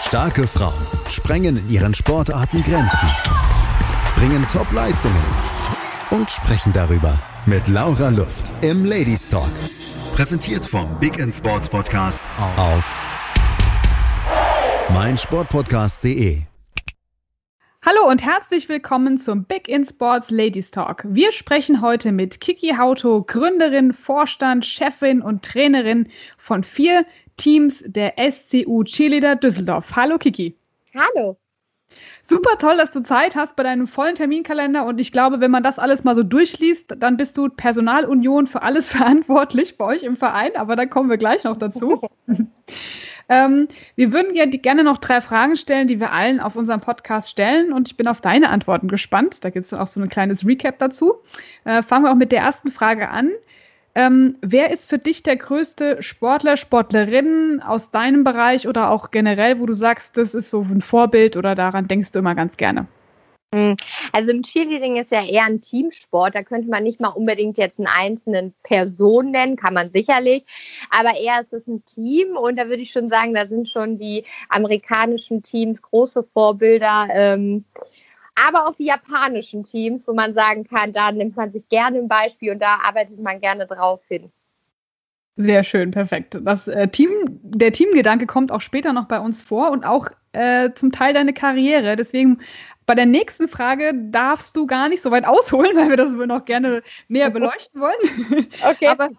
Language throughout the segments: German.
Starke Frauen sprengen in ihren Sportarten Grenzen, bringen Top-Leistungen und sprechen darüber mit Laura Luft im Ladies Talk. Präsentiert vom Big in Sports Podcast auf meinsportpodcast.de. Hallo und herzlich willkommen zum Big in Sports Ladies Talk. Wir sprechen heute mit Kiki Hauto, Gründerin, Vorstand, Chefin und Trainerin von vier Teams der SCU Cheerleader Düsseldorf. Hallo Kiki. Hallo. Super toll, dass du Zeit hast bei deinem vollen Terminkalender und ich glaube, wenn man das alles mal so durchliest, dann bist du Personalunion für alles verantwortlich bei euch im Verein, aber da kommen wir gleich noch dazu. ähm, wir würden ja gerne noch drei Fragen stellen, die wir allen auf unserem Podcast stellen und ich bin auf deine Antworten gespannt. Da gibt es auch so ein kleines Recap dazu. Äh, fangen wir auch mit der ersten Frage an. Ähm, wer ist für dich der größte Sportler, Sportlerin aus deinem Bereich oder auch generell, wo du sagst, das ist so ein Vorbild oder daran denkst du immer ganz gerne? Hm, also im Cheerleading ist ja eher ein Teamsport. Da könnte man nicht mal unbedingt jetzt einen einzelnen Person nennen, kann man sicherlich. Aber eher ist es ein Team und da würde ich schon sagen, da sind schon die amerikanischen Teams große Vorbilder. Ähm, aber auch die japanischen Teams, wo man sagen kann, da nimmt man sich gerne ein Beispiel und da arbeitet man gerne drauf hin. Sehr schön, perfekt. Das äh, Team, der Teamgedanke kommt auch später noch bei uns vor und auch äh, zum Teil deine Karriere. Deswegen bei der nächsten Frage darfst du gar nicht so weit ausholen, weil wir das wohl noch gerne näher beleuchten wollen. Okay. Aber,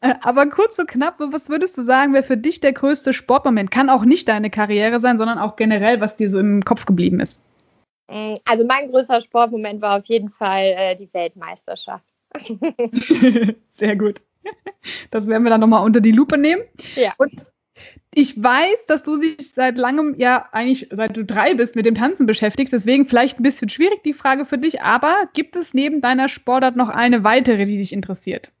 äh, aber kurz und knapp, was würdest du sagen, wäre für dich der größte Sportmoment? Kann auch nicht deine Karriere sein, sondern auch generell, was dir so im Kopf geblieben ist. Mm, also mein größter Sportmoment war auf jeden Fall äh, die Weltmeisterschaft. Sehr gut. Das werden wir dann nochmal unter die Lupe nehmen. Ja. Und ich weiß, dass du dich seit langem, ja eigentlich seit du drei bist, mit dem Tanzen beschäftigst. Deswegen vielleicht ein bisschen schwierig die Frage für dich. Aber gibt es neben deiner Sportart noch eine weitere, die dich interessiert?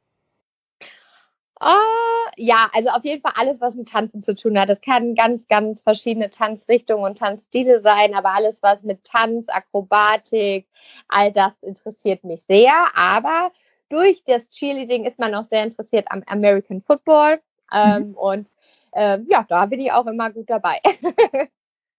Oh, ja, also auf jeden Fall alles, was mit Tanzen zu tun hat. Das kann ganz, ganz verschiedene Tanzrichtungen und Tanzstile sein, aber alles, was mit Tanz, Akrobatik, all das interessiert mich sehr. Aber durch das Cheerleading ist man auch sehr interessiert am American Football. Ähm, mhm. Und ähm, ja, da bin ich auch immer gut dabei.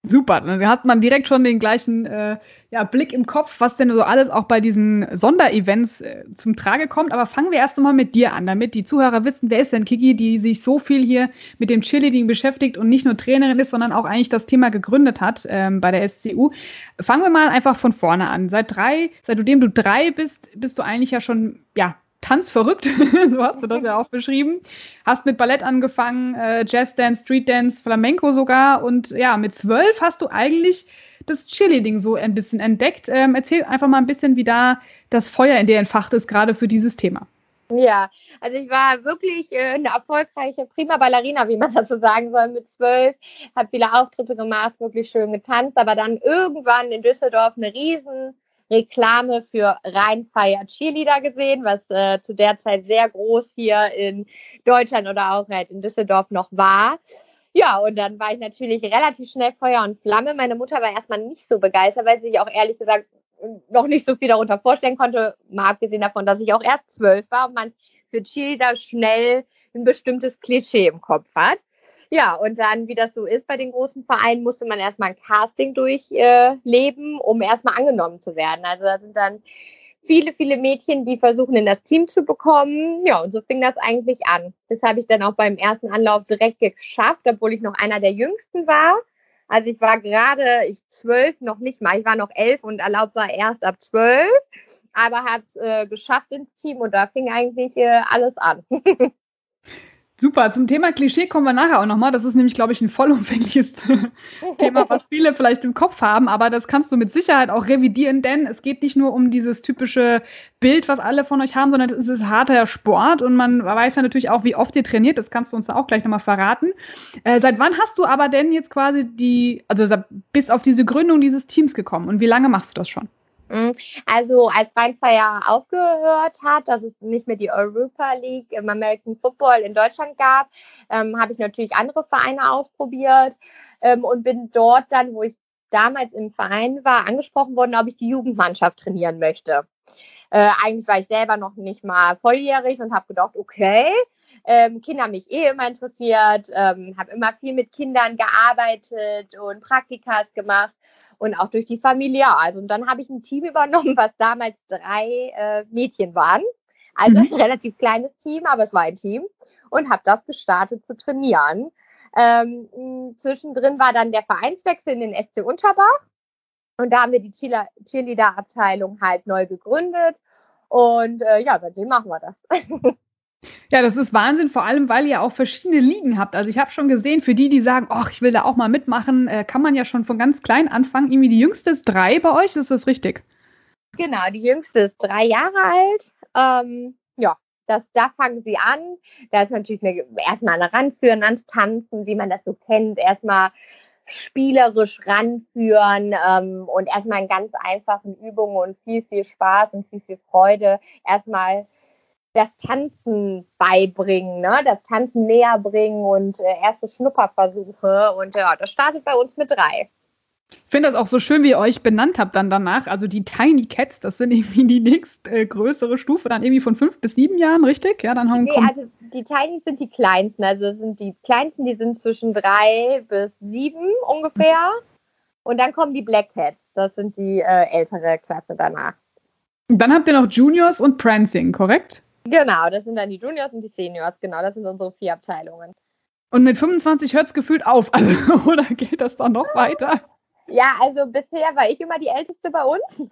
Super, dann hat man direkt schon den gleichen äh, ja, Blick im Kopf, was denn so alles auch bei diesen Sonderevents äh, zum Trage kommt. Aber fangen wir erst einmal mit dir an, damit die Zuhörer wissen, wer ist denn Kiki, die sich so viel hier mit dem Cheerleading beschäftigt und nicht nur Trainerin ist, sondern auch eigentlich das Thema gegründet hat ähm, bei der SCU. Fangen wir mal einfach von vorne an. Seit drei, seitdem du drei bist, bist du eigentlich ja schon ja tanzverrückt, so hast du das ja auch beschrieben. Hast mit Ballett angefangen, äh, Jazzdance, Streetdance, Flamenco sogar und ja, mit zwölf hast du eigentlich das Cheerleading so ein bisschen entdeckt. Ähm, erzähl einfach mal ein bisschen, wie da das Feuer in dir entfacht ist, gerade für dieses Thema. Ja, also ich war wirklich äh, eine erfolgreiche Prima Ballerina, wie man das so sagen soll, mit zwölf. Habe viele Auftritte gemacht, wirklich schön getanzt, aber dann irgendwann in Düsseldorf eine riesen Reklame für Rheinfire Cheerleader gesehen, was äh, zu der Zeit sehr groß hier in Deutschland oder auch halt in Düsseldorf noch war. Ja, und dann war ich natürlich relativ schnell Feuer und Flamme. Meine Mutter war erstmal nicht so begeistert, weil sie sich auch ehrlich gesagt noch nicht so viel darunter vorstellen konnte, mal abgesehen davon, dass ich auch erst zwölf war und man für Cheerleader schnell ein bestimmtes Klischee im Kopf hat. Ja, und dann, wie das so ist bei den großen Vereinen, musste man erstmal ein Casting durchleben, äh, um erstmal angenommen zu werden. Also da sind dann viele, viele Mädchen, die versuchen, in das Team zu bekommen. Ja, und so fing das eigentlich an. Das habe ich dann auch beim ersten Anlauf direkt geschafft, obwohl ich noch einer der Jüngsten war. Also ich war gerade, ich zwölf noch nicht mal, ich war noch elf und erlaubt war erst ab zwölf, aber habe es äh, geschafft ins Team und da fing eigentlich äh, alles an. Super, zum Thema Klischee kommen wir nachher auch nochmal. Das ist nämlich, glaube ich, ein vollumfängliches Thema, was viele vielleicht im Kopf haben, aber das kannst du mit Sicherheit auch revidieren, denn es geht nicht nur um dieses typische Bild, was alle von euch haben, sondern es ist harter Sport und man weiß ja natürlich auch, wie oft ihr trainiert. Das kannst du uns auch gleich nochmal verraten. Äh, seit wann hast du aber denn jetzt quasi die, also bis auf diese Gründung dieses Teams gekommen und wie lange machst du das schon? Mhm. Also als Rheinfeier aufgehört hat, dass es nicht mehr die Europa League im American Football in Deutschland gab, ähm, habe ich natürlich andere Vereine ausprobiert ähm, und bin dort dann, wo ich damals im Verein war, angesprochen worden, ob ich die Jugendmannschaft trainieren möchte. Äh, eigentlich war ich selber noch nicht mal volljährig und habe gedacht, okay, Ähm, Kinder mich eh immer interessiert, ähm, habe immer viel mit Kindern gearbeitet und Praktikas gemacht und auch durch die Familie. Also und dann habe ich ein Team übernommen, was damals drei äh, Mädchen waren. Also mhm. ein relativ kleines Team, aber es war ein Team und habe das gestartet zu trainieren. Ähm, zwischendrin war dann der Vereinswechsel in den SC Unterbach und da haben wir die Cheerleader-Abteilung halt neu gegründet und äh, ja, seitdem machen wir das. Ja, das ist Wahnsinn, vor allem, weil ihr auch verschiedene Ligen habt. Also ich habe schon gesehen, für die, die sagen, ach, ich will da auch mal mitmachen, äh, kann man ja schon von ganz klein anfangen. Irgendwie die jüngste ist drei bei euch, ist das richtig? Genau, die jüngste ist drei Jahre alt. Ähm, ja, das, da fangen sie an. Da ist natürlich eine, erstmal eine Ranführen ans Tanzen, wie man das so kennt. Erstmal spielerisch ranführen ähm, und erstmal in ganz einfachen Übungen und viel, viel Spaß und viel, viel Freude. Erstmal das Tanzen beibringen, ne? das Tanzen näher bringen und äh, erste Schnupperversuche. Und ja, das startet bei uns mit drei. Ich finde das auch so schön, wie ihr euch benannt habt dann danach. Also die Tiny Cats, das sind irgendwie die nächstgrößere äh, Stufe, dann irgendwie von fünf bis sieben Jahren, richtig? Ja, dann haben nee, also die Tiny sind die kleinsten. Also sind die kleinsten, die sind zwischen drei bis sieben ungefähr. Und dann kommen die Black Cats. Das sind die äh, ältere Klasse danach. Dann habt ihr noch Juniors und Prancing, korrekt? Genau, das sind dann die Juniors und die Seniors. Genau, das sind unsere vier Abteilungen. Und mit 25 hört es gefühlt auf, also, oder geht das dann noch weiter? Ja, also bisher war ich immer die Älteste bei uns.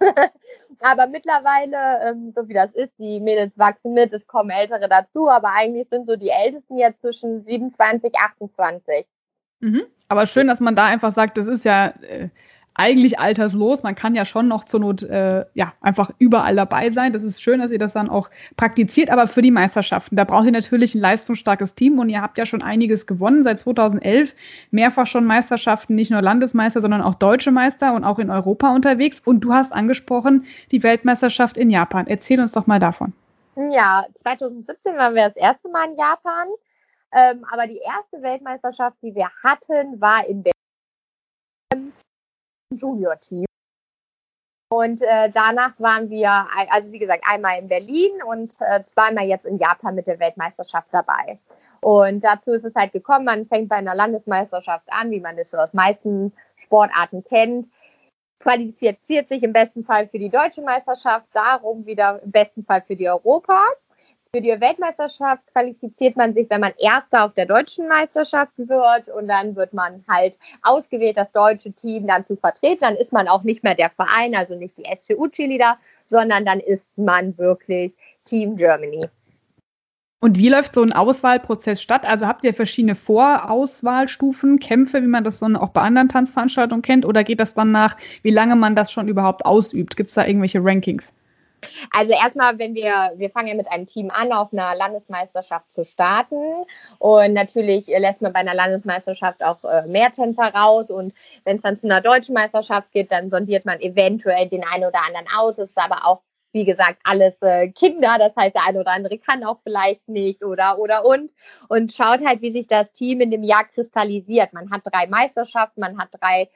aber mittlerweile, ähm, so wie das ist, die Mädels wachsen mit, es kommen Ältere dazu, aber eigentlich sind so die Ältesten jetzt zwischen 27, 28. Mhm. Aber schön, dass man da einfach sagt, das ist ja äh, eigentlich alterslos. Man kann ja schon noch zur Not äh, ja, einfach überall dabei sein. Das ist schön, dass ihr das dann auch praktiziert. Aber für die Meisterschaften, da braucht ihr natürlich ein leistungsstarkes Team und ihr habt ja schon einiges gewonnen. Seit 2011 mehrfach schon Meisterschaften, nicht nur Landesmeister, sondern auch deutsche Meister und auch in Europa unterwegs. Und du hast angesprochen die Weltmeisterschaft in Japan. Erzähl uns doch mal davon. Ja, 2017 waren wir das erste Mal in Japan. Ähm, aber die erste Weltmeisterschaft, die wir hatten, war in Berlin Junior-Team. Und äh, danach waren wir, also wie gesagt, einmal in Berlin und äh, zweimal jetzt in Japan mit der Weltmeisterschaft dabei. Und dazu ist es halt gekommen, man fängt bei einer Landesmeisterschaft an, wie man das so aus meisten Sportarten kennt, qualifiziert sich im besten Fall für die deutsche Meisterschaft, darum wieder im besten Fall für die Europa. Für die Weltmeisterschaft qualifiziert man sich, wenn man Erster auf der deutschen Meisterschaft wird und dann wird man halt ausgewählt, das deutsche Team dann zu vertreten. Dann ist man auch nicht mehr der Verein, also nicht die SCU-Cheerleader, sondern dann ist man wirklich Team Germany. Und wie läuft so ein Auswahlprozess statt? Also habt ihr verschiedene Vorauswahlstufen, Kämpfe, wie man das dann auch bei anderen Tanzveranstaltungen kennt? Oder geht das dann nach, wie lange man das schon überhaupt ausübt? Gibt es da irgendwelche Rankings? Also erstmal, wenn wir, wir fangen ja mit einem Team an, auf einer Landesmeisterschaft zu starten. Und natürlich lässt man bei einer Landesmeisterschaft auch äh, mehr Tänzer raus. Und wenn es dann zu einer deutschen Meisterschaft geht, dann sondiert man eventuell den einen oder anderen aus. Es ist aber auch, wie gesagt, alles äh, Kinder. Das heißt, der eine oder andere kann auch vielleicht nicht oder, oder und. Und schaut halt, wie sich das Team in dem Jahr kristallisiert. Man hat drei Meisterschaften, man hat drei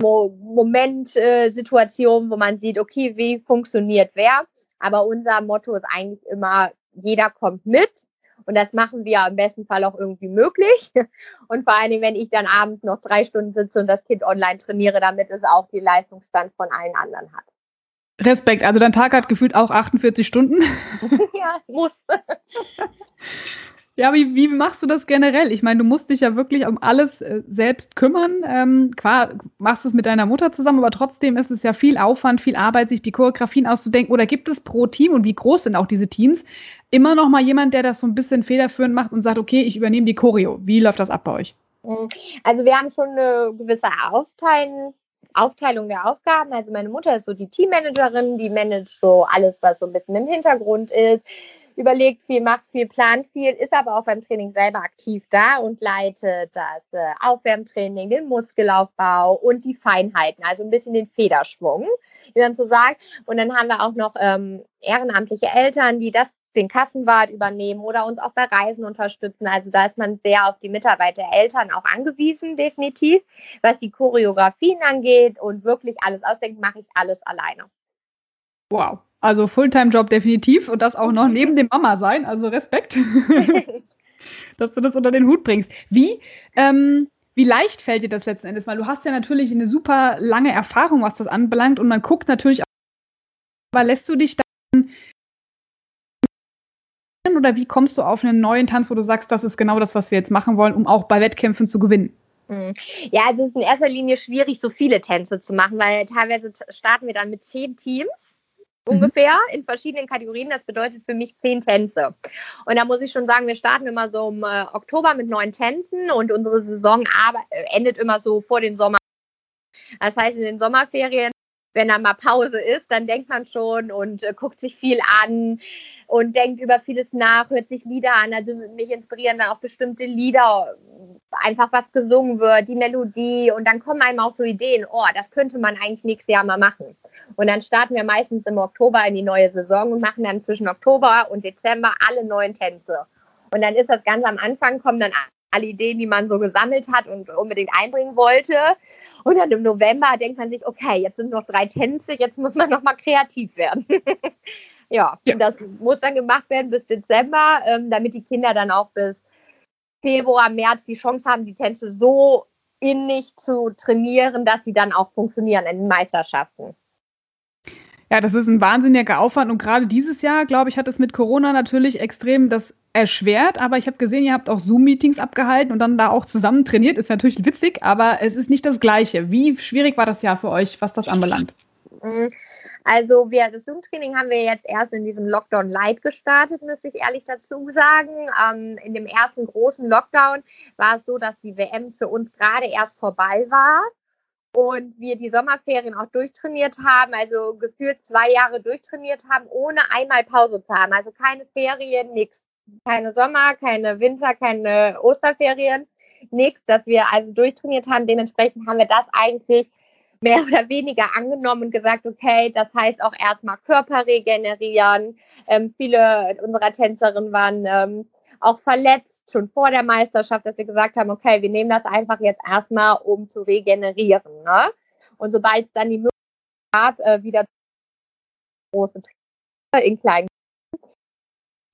Momentsituationen, äh, wo man sieht, okay, wie funktioniert wer. Aber unser Motto ist eigentlich immer, jeder kommt mit. Und das machen wir im besten Fall auch irgendwie möglich. Und vor allem, wenn ich dann abends noch drei Stunden sitze und das Kind online trainiere, damit es auch den Leistungsstand von allen anderen hat. Respekt. Also dein Tag hat gefühlt auch 48 Stunden. ja, muss. Ja, wie, wie machst du das generell? Ich meine, du musst dich ja wirklich um alles äh, selbst kümmern. Ähm, klar, machst es mit deiner Mutter zusammen, aber trotzdem ist es ja viel Aufwand, viel Arbeit, sich die Choreografien auszudenken. Oder gibt es pro Team und wie groß sind auch diese Teams immer noch mal jemand, der das so ein bisschen federführend macht und sagt, okay, ich übernehme die Choreo. Wie läuft das ab bei euch? Mhm. Also wir haben schon eine gewisse Aufteilung, Aufteilung der Aufgaben. Also meine Mutter ist so die Teammanagerin, die managt so alles, was so ein bisschen im Hintergrund ist überlegt viel, macht viel, plant viel, ist aber auch beim Training selber aktiv da und leitet das äh, Aufwärmtraining, den Muskelaufbau und die Feinheiten, also ein bisschen den Federschwung, wie man so sagt. Und dann haben wir auch noch ähm, ehrenamtliche Eltern, die das den Kassenwart übernehmen oder uns auch bei Reisen unterstützen. Also da ist man sehr auf die Mitarbeiter Eltern auch angewiesen, definitiv. Was die Choreografien angeht und wirklich alles ausdenken, mache ich alles alleine. Wow. Also Fulltime-Job definitiv und das auch noch neben dem Mama sein, also Respekt. dass du das unter den Hut bringst. Wie, ähm, wie leicht fällt dir das letzten Endes? Weil du hast ja natürlich eine super lange Erfahrung, was das anbelangt und man guckt natürlich auch, aber lässt du dich dann oder wie kommst du auf einen neuen Tanz, wo du sagst, das ist genau das, was wir jetzt machen wollen, um auch bei Wettkämpfen zu gewinnen? Hm. Ja, also es ist in erster Linie schwierig, so viele Tänze zu machen, weil teilweise starten wir dann mit zehn Teams mhm. ungefähr in verschiedenen Kategorien. Das bedeutet für mich zehn Tänze. Und da muss ich schon sagen, wir starten immer so im äh, Oktober mit neun Tänzen und unsere Saison äh, endet immer so vor den Sommer. Das heißt, in den Sommerferien, wenn da mal Pause ist, dann denkt man schon und äh, guckt sich viel an und denkt über vieles nach, hört sich Lieder an. Also mich inspirieren dann auch bestimmte Lieder, einfach was gesungen wird, die Melodie und dann kommen einem auch so Ideen, oh, das könnte man eigentlich nächstes Jahr mal machen. Und dann starten wir meistens im Oktober in die neue Saison und machen dann zwischen Oktober und Dezember alle neuen Tänze. Und dann ist das ganz am Anfang, kommen dann alle Ideen, die man so gesammelt hat und unbedingt einbringen wollte. Und dann im November denkt man sich, okay, jetzt sind noch drei Tänze, jetzt muss man noch mal kreativ werden. Ja, ja. das muss dann gemacht werden bis Dezember, ähm, damit die Kinder dann auch bis Februar, März die Chance haben, die Tänze so innig zu trainieren, dass sie dann auch funktionieren in den Meisterschaften. Ja, das ist ein wahnsinniger Aufwand und gerade dieses Jahr, glaube ich, hat es mit Corona natürlich extrem das erschwert, aber ich habe gesehen, ihr habt auch Zoom-Meetings abgehalten und dann da auch zusammen trainiert. Ist natürlich witzig, aber es ist nicht das Gleiche. Wie schwierig war das Jahr für euch, was das anbelangt? Mhm. Also wir, das Zoom-Training haben wir jetzt erst in diesem Lockdown Light gestartet, müsste ich ehrlich dazu sagen. Ähm, in dem ersten großen Lockdown war es so, dass die WM für uns gerade erst vorbei war und wir die Sommerferien auch durchtrainiert haben, also gefühlt zwei Jahre durchtrainiert haben, ohne einmal Pause zu haben. Also keine Ferien, nichts. Keine Sommer, keine Winter, keine Osterferien, nichts, dass wir also durchtrainiert haben. Dementsprechend haben wir das eigentlich mehr oder weniger angenommen gesagt, okay, das heißt auch erstmal Körper regenerieren. Ähm, viele unserer Tänzerinnen waren ähm, auch verletzt, schon vor der Meisterschaft, dass wir gesagt haben, okay, wir nehmen das einfach jetzt erstmal, um zu regenerieren. Ne? Und sobald es dann die Möglichkeit gab, äh, wieder große Trainer in kleinen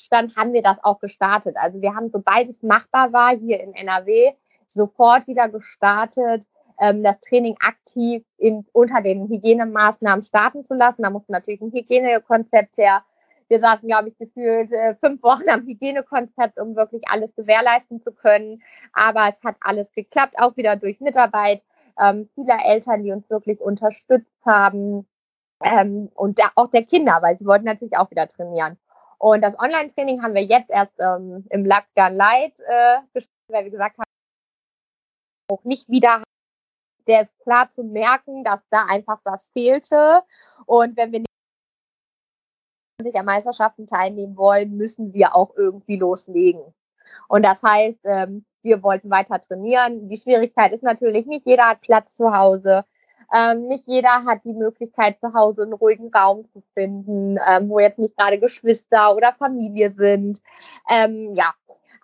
stand, haben wir das auch gestartet. Also wir haben, sobald es machbar war, hier in NRW, sofort wieder gestartet ähm, das Training aktiv in, unter den Hygienemaßnahmen starten zu lassen. Da musste natürlich ein Hygienekonzept her. Wir saßen, glaube ich, gefühlt äh, fünf Wochen am Hygienekonzept, um wirklich alles gewährleisten zu können. Aber es hat alles geklappt, auch wieder durch Mitarbeit ähm, vieler Eltern, die uns wirklich unterstützt haben. Ähm, und der, auch der Kinder, weil sie wollten natürlich auch wieder trainieren. Und das Online-Training haben wir jetzt erst ähm, im Lockdown Light äh, gestartet, weil wir gesagt haben, auch nicht wieder der ist klar zu merken, dass da einfach was fehlte. Und wenn wir nicht an Meisterschaften teilnehmen wollen, müssen wir auch irgendwie loslegen. Und das heißt, ähm, wir wollten weiter trainieren. Die Schwierigkeit ist natürlich, nicht jeder hat Platz zu Hause. Ähm, nicht jeder hat die Möglichkeit, zu Hause einen ruhigen Raum zu finden, ähm, wo jetzt nicht gerade Geschwister oder Familie sind. Ähm, ja,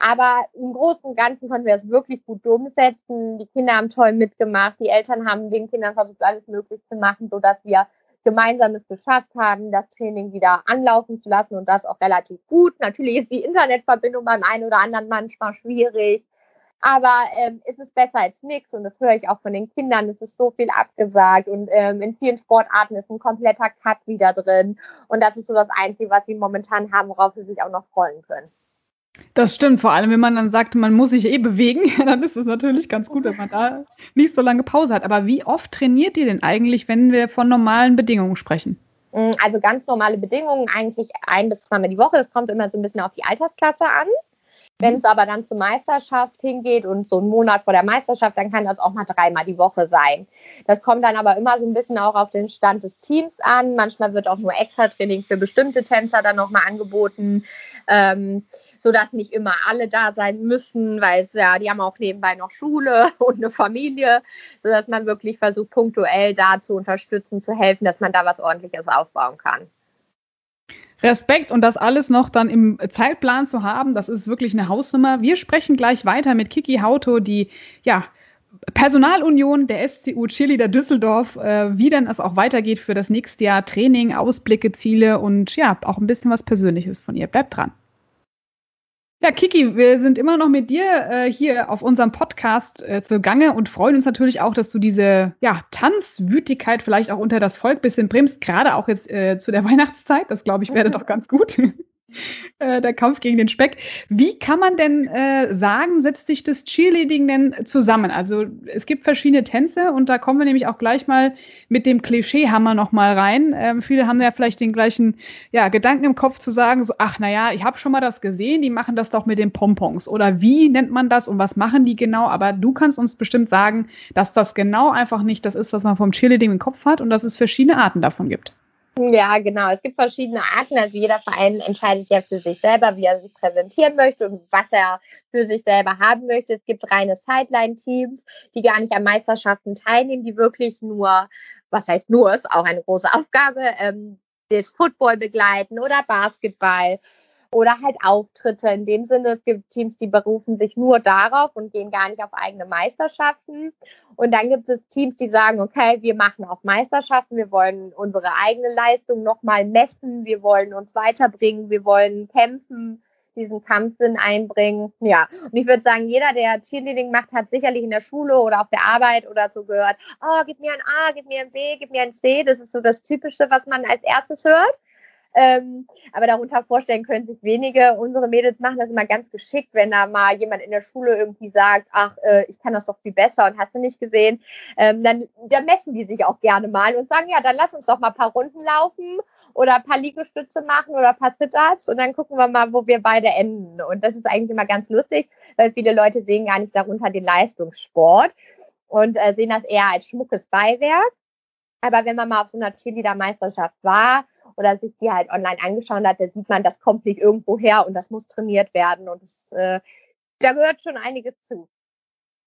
aber im Großen und Ganzen konnten wir es wirklich gut umsetzen. Die Kinder haben toll mitgemacht. Die Eltern haben den Kindern versucht, alles möglich zu machen, sodass wir gemeinsam es geschafft haben, das Training wieder anlaufen zu lassen und das auch relativ gut. Natürlich ist die Internetverbindung beim einen oder anderen manchmal schwierig, aber ähm, es ist besser als nichts und das höre ich auch von den Kindern. Es ist so viel abgesagt und ähm, in vielen Sportarten ist ein kompletter Cut wieder drin und das ist so das Einzige, was sie momentan haben, worauf sie sich auch noch freuen können. Das stimmt, vor allem wenn man dann sagt, man muss sich eh bewegen, dann ist es natürlich ganz gut, wenn man da nicht so lange Pause hat. Aber wie oft trainiert ihr denn eigentlich, wenn wir von normalen Bedingungen sprechen? Mm, also ganz normale Bedingungen, eigentlich ein bis zweimal die Woche. Das kommt immer so ein bisschen auf die Altersklasse an. Wenn es aber dann zur Meisterschaft hingeht und so einen Monat vor der Meisterschaft, dann kann das auch mal dreimal die Woche sein. Das kommt dann aber immer so ein bisschen auch auf den Stand des Teams an. Manchmal wird auch nur Extra-Training für bestimmte Tänzer dann nochmal angeboten. Ähm, sodass nicht immer alle da sein müssen, weil es ja, die haben auch nebenbei noch Schule und eine Familie, sodass man wirklich versucht, punktuell da zu unterstützen, zu helfen, dass man da was ordentliches aufbauen kann. Respekt und das alles noch dann im Zeitplan zu haben, das ist wirklich eine Hausnummer. Wir sprechen gleich weiter mit Kiki Hauto, die ja Personalunion der SCU Chili der Düsseldorf, äh, wie denn es auch weitergeht für das nächste Jahr, Training, Ausblicke, Ziele und ja, auch ein bisschen was Persönliches von ihr. Bleibt dran. Ja, Kiki, wir sind immer noch mit dir äh, hier auf unserem Podcast äh, zugange und freuen uns natürlich auch, dass du diese ja, Tanzwütigkeit vielleicht auch unter das Volk bisschen bremst, gerade auch jetzt äh, zu der Weihnachtszeit. Das glaube ich wäre doch ganz gut. Äh, der Kampf gegen den Speck. Wie kann man denn äh, sagen, setzt sich das Cheerleading denn zusammen? Also es gibt verschiedene Tänze und da kommen wir nämlich auch gleich mal mit dem Klischeehammer noch mal rein. Ähm, viele haben ja vielleicht den gleichen ja, Gedanken im Kopf zu sagen, so, ach naja, ich habe schon mal das gesehen, die machen das doch mit den Pompons. Oder wie nennt man das und was machen die genau? Aber du kannst uns bestimmt sagen, dass das genau einfach nicht das ist, was man vom Cheerleading im Kopf hat und dass es verschiedene Arten davon gibt. Ja, genau. Es gibt verschiedene Arten. Also jeder Verein entscheidet ja für sich selber, wie er sich präsentieren möchte und was er für sich selber haben möchte. Es gibt reine Sideline-Teams, die gar nicht an Meisterschaften teilnehmen, die wirklich nur, was heißt nur, ist auch eine große Aufgabe, ähm, das Football begleiten oder Basketball oder halt Auftritte. In dem Sinne, es gibt Teams, die berufen sich nur darauf und gehen gar nicht auf eigene Meisterschaften. Und dann gibt es Teams, die sagen, okay, wir machen auch Meisterschaften, wir wollen unsere eigene Leistung nochmal messen, wir wollen uns weiterbringen, wir wollen kämpfen diesen Kampfsinn einbringen. Ja, und ich würde sagen, jeder, der Cheerleading macht, hat sicherlich in der Schule oder auf der Arbeit oder so gehört, oh, gib mir ein A, gib mir ein B, gib mir ein C. Das ist so das Typische, was man als erstes hört. Ähm, aber darunter vorstellen können sich wenige. Unsere Mädels machen das immer ganz geschickt, wenn da mal jemand in der Schule irgendwie sagt, ach, äh, ich kann das doch viel besser und hast du nicht gesehen, ähm, dann, dann messen die sich auch gerne mal und sagen, ja, dann lass uns doch mal ein paar Runden laufen oder ein paar Liegestütze machen oder ein paar Sit-Ups und dann gucken wir mal, wo wir beide enden. Und das ist eigentlich immer ganz lustig, weil viele Leute sehen gar nicht darunter den Leistungssport und äh, sehen das eher als schmuckes Beiwerk. Aber wenn man mal auf so einer Cheerleader-Meisterschaft war oder sich die halt online angeschaut hat, da sieht man, das kommt nicht irgendwo her und das muss trainiert werden und das, äh, da gehört schon einiges zu.